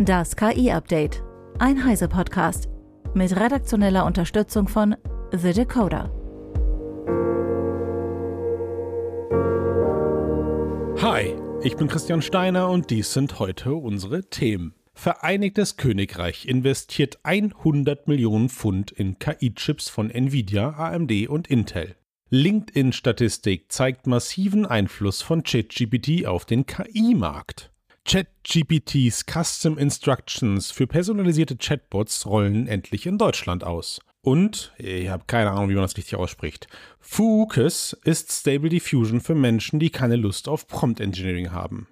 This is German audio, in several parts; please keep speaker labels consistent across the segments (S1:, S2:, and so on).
S1: Das KI-Update. Ein Heise-Podcast. Mit redaktioneller Unterstützung von The Decoder.
S2: Hi, ich bin Christian Steiner und dies sind heute unsere Themen. Vereinigtes Königreich investiert 100 Millionen Pfund in KI-Chips von Nvidia, AMD und Intel. LinkedIn-Statistik zeigt massiven Einfluss von ChatGPT auf den KI-Markt. ChatGPTs Custom Instructions für personalisierte Chatbots rollen endlich in Deutschland aus. Und, ich habe keine Ahnung, wie man das richtig ausspricht, Focus ist Stable Diffusion für Menschen, die keine Lust auf Prompt Engineering haben.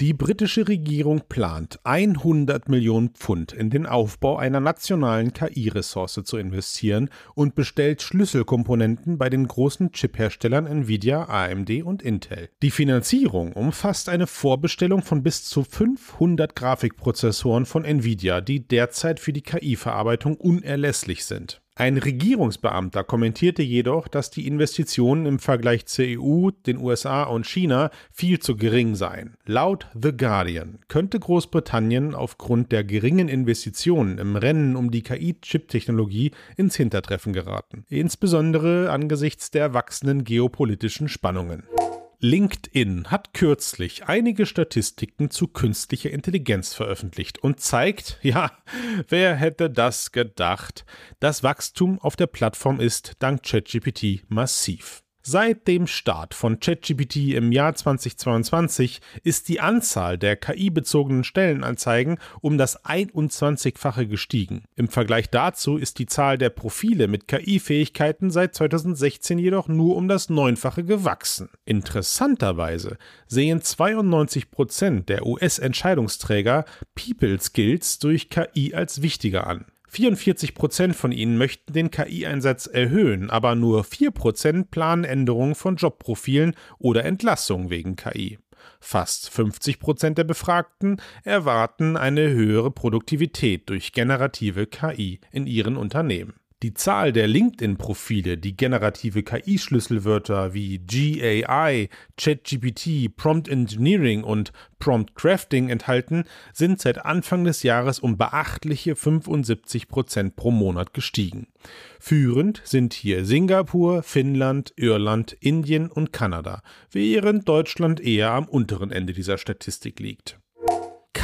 S2: Die britische Regierung plant, 100 Millionen Pfund in den Aufbau einer nationalen KI-Ressource zu investieren und bestellt Schlüsselkomponenten bei den großen Chip-Herstellern Nvidia, AMD und Intel. Die Finanzierung umfasst eine Vorbestellung von bis zu 500 Grafikprozessoren von Nvidia, die derzeit für die KI-Verarbeitung unerlässlich sind. Ein Regierungsbeamter kommentierte jedoch, dass die Investitionen im Vergleich zur EU, den USA und China viel zu gering seien. Laut The Guardian könnte Großbritannien aufgrund der geringen Investitionen im Rennen um die KI-Chip-Technologie ins Hintertreffen geraten, insbesondere angesichts der wachsenden geopolitischen Spannungen. LinkedIn hat kürzlich einige Statistiken zu künstlicher Intelligenz veröffentlicht und zeigt, ja, wer hätte das gedacht, das Wachstum auf der Plattform ist dank ChatGPT massiv. Seit dem Start von ChatGPT im Jahr 2022 ist die Anzahl der KI-bezogenen Stellenanzeigen um das 21-fache gestiegen. Im Vergleich dazu ist die Zahl der Profile mit KI-Fähigkeiten seit 2016 jedoch nur um das Neunfache gewachsen. Interessanterweise sehen 92 Prozent der US-Entscheidungsträger People Skills durch KI als wichtiger an. 44 Prozent von ihnen möchten den KI-Einsatz erhöhen, aber nur 4 Prozent planen Änderungen von Jobprofilen oder Entlassungen wegen KI. Fast 50 Prozent der Befragten erwarten eine höhere Produktivität durch generative KI in ihren Unternehmen. Die Zahl der LinkedIn-Profile, die generative KI-Schlüsselwörter wie GAI, ChatGPT, Prompt Engineering und Prompt Crafting enthalten, sind seit Anfang des Jahres um beachtliche 75 Prozent pro Monat gestiegen. Führend sind hier Singapur, Finnland, Irland, Indien und Kanada, während Deutschland eher am unteren Ende dieser Statistik liegt.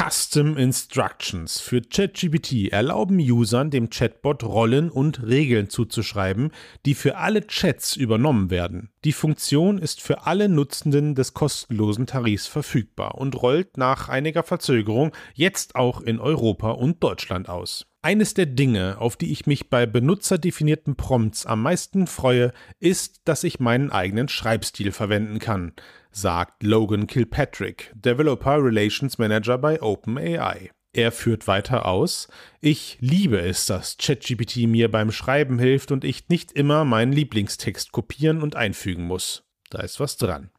S2: Custom Instructions für ChatGPT erlauben Usern dem Chatbot Rollen und Regeln zuzuschreiben, die für alle Chats übernommen werden. Die Funktion ist für alle Nutzenden des kostenlosen Tarifs verfügbar und rollt nach einiger Verzögerung jetzt auch in Europa und Deutschland aus. Eines der Dinge, auf die ich mich bei benutzerdefinierten Prompts am meisten freue, ist, dass ich meinen eigenen Schreibstil verwenden kann, sagt Logan Kilpatrick, Developer Relations Manager bei OpenAI. Er führt weiter aus, ich liebe es, dass ChatGPT mir beim Schreiben hilft und ich nicht immer meinen Lieblingstext kopieren und einfügen muss. Da ist was dran.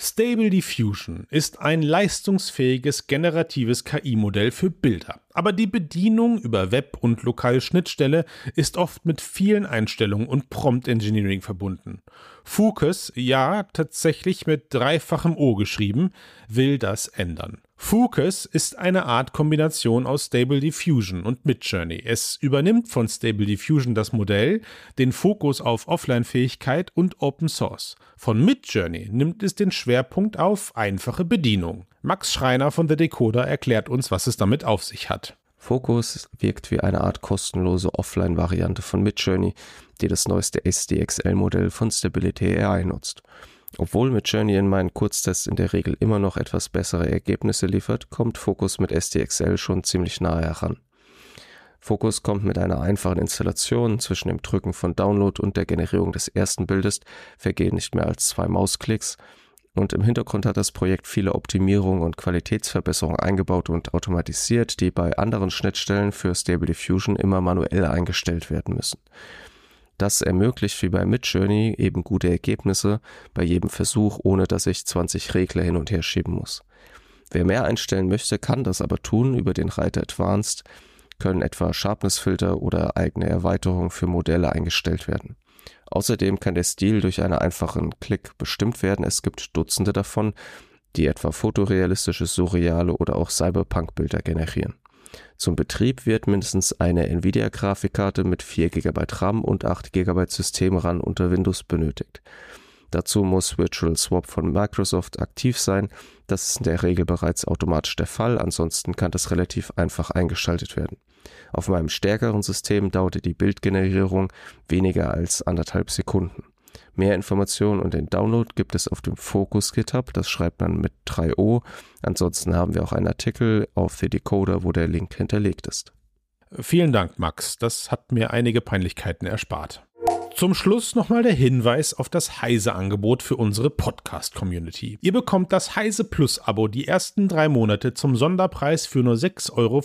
S2: Stable Diffusion ist ein leistungsfähiges generatives KI-Modell für Bilder. Aber die Bedienung über Web- und lokale Schnittstelle ist oft mit vielen Einstellungen und Prompt Engineering verbunden. Focus, ja, tatsächlich mit dreifachem O geschrieben, will das ändern. Focus ist eine Art Kombination aus Stable Diffusion und Midjourney. Es übernimmt von Stable Diffusion das Modell, den Fokus auf Offline-Fähigkeit und Open Source. Von Midjourney nimmt es den Schwerpunkt auf einfache Bedienung. Max Schreiner von The Decoder erklärt uns, was es damit auf sich hat.
S3: Focus wirkt wie eine Art kostenlose Offline-Variante von Midjourney, die das neueste SDXL-Modell von Stability AI nutzt. Obwohl Midjourney in meinen Kurztests in der Regel immer noch etwas bessere Ergebnisse liefert, kommt Focus mit SDXL schon ziemlich nahe heran. Focus kommt mit einer einfachen Installation zwischen dem Drücken von Download und der Generierung des ersten Bildes vergehen nicht mehr als zwei Mausklicks und im Hintergrund hat das Projekt viele Optimierungen und Qualitätsverbesserungen eingebaut und automatisiert, die bei anderen Schnittstellen für Stable Diffusion immer manuell eingestellt werden müssen. Das ermöglicht wie bei Midjourney eben gute Ergebnisse bei jedem Versuch, ohne dass ich 20 Regler hin und her schieben muss. Wer mehr einstellen möchte, kann das aber tun über den Reiter Advanced, können etwa Sharpness-Filter oder eigene Erweiterungen für Modelle eingestellt werden. Außerdem kann der Stil durch einen einfachen Klick bestimmt werden. Es gibt Dutzende davon, die etwa fotorealistische, surreale oder auch Cyberpunk-Bilder generieren. Zum Betrieb wird mindestens eine Nvidia-Grafikkarte mit 4 GB RAM und 8 GB System-RAM unter Windows benötigt. Dazu muss Virtual Swap von Microsoft aktiv sein. Das ist in der Regel bereits automatisch der Fall, ansonsten kann das relativ einfach eingeschaltet werden. Auf meinem stärkeren System dauerte die Bildgenerierung weniger als anderthalb Sekunden. Mehr Informationen und den Download gibt es auf dem Focus GitHub, das schreibt man mit 3O. Ansonsten haben wir auch einen Artikel auf The Decoder, wo der Link hinterlegt ist.
S2: Vielen Dank, Max. Das hat mir einige Peinlichkeiten erspart. Zum Schluss nochmal der Hinweis auf das Heise-Angebot für unsere Podcast-Community. Ihr bekommt das Heise Plus-Abo die ersten drei Monate zum Sonderpreis für nur 6,45 Euro.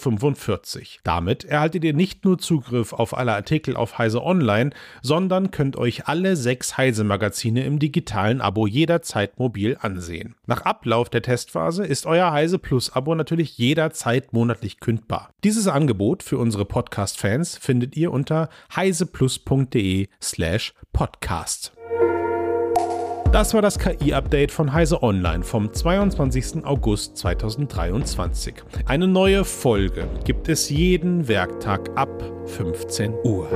S2: Damit erhaltet ihr nicht nur Zugriff auf alle Artikel auf Heise Online, sondern könnt euch alle sechs Heise-Magazine im digitalen Abo jederzeit mobil ansehen. Nach Ablauf der Testphase ist euer Heise Plus-Abo natürlich jederzeit monatlich kündbar. Dieses Angebot für unsere Podcast-Fans findet ihr unter heiseplus.de slash podcast. Das war das KI-Update von Heise Online vom 22. August 2023. Eine neue Folge gibt es jeden Werktag ab 15 Uhr.